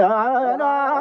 Ah, ah, ah, ah.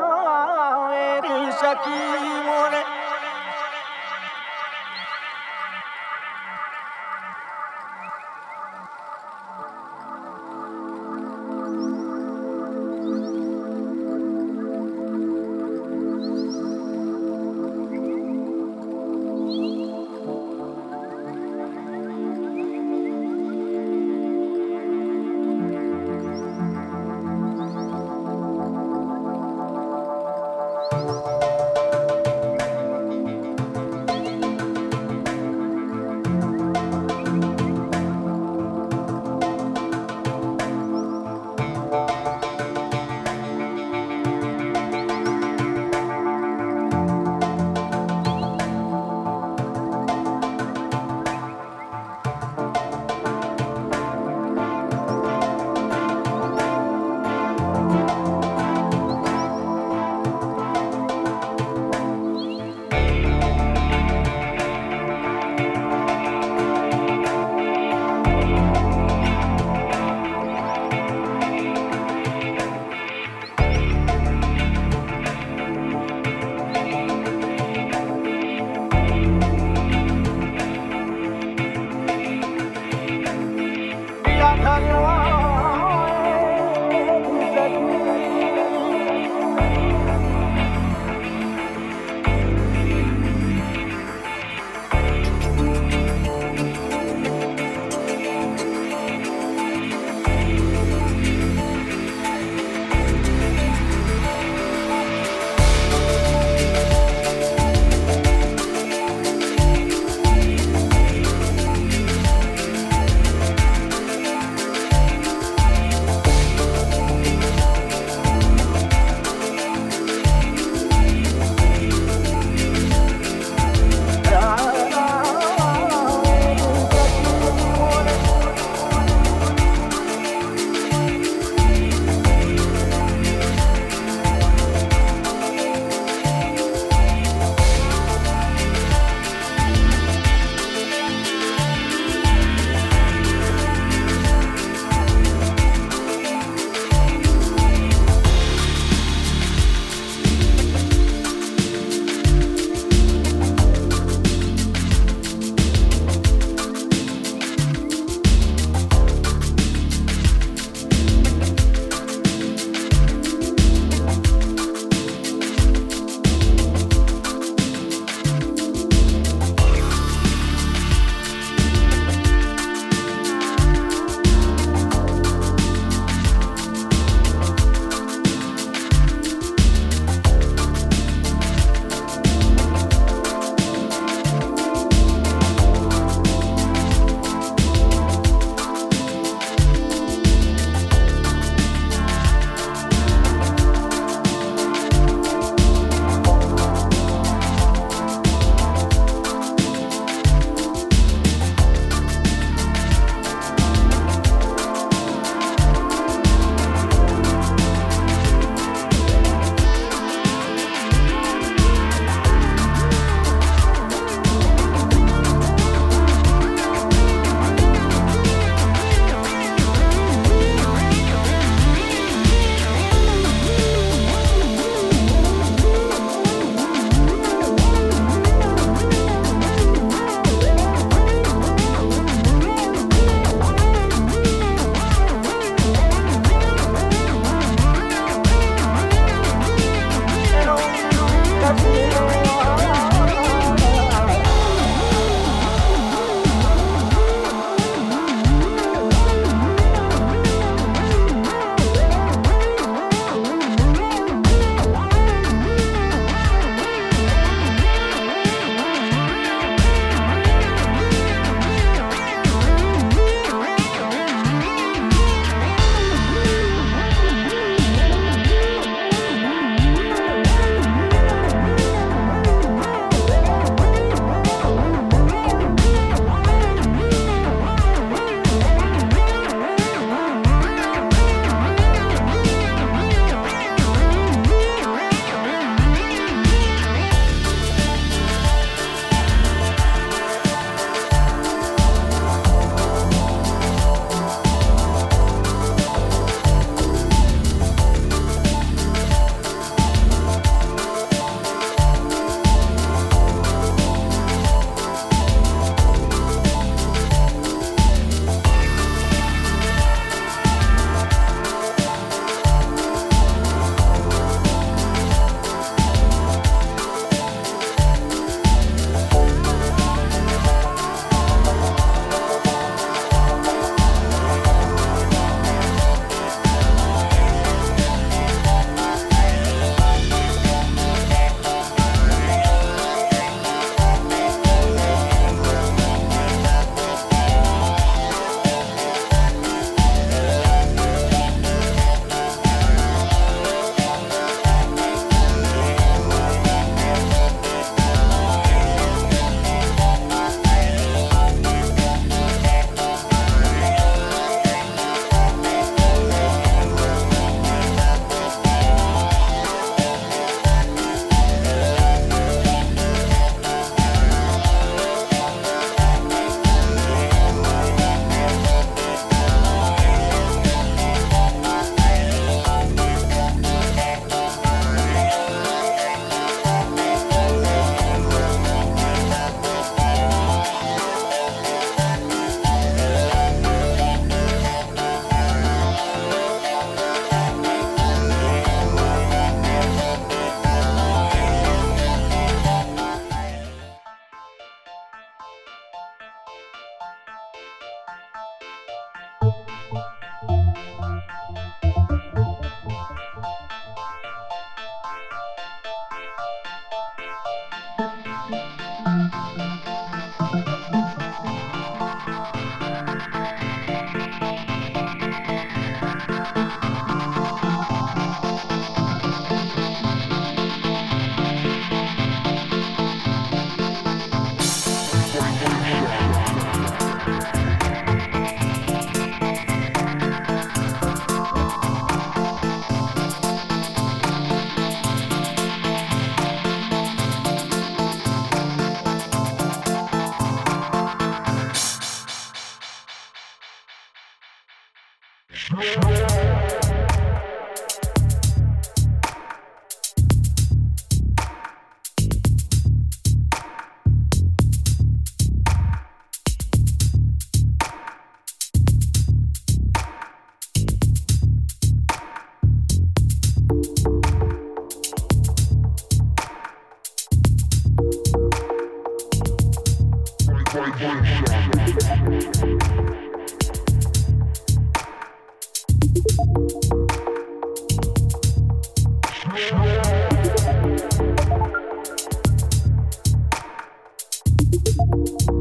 Música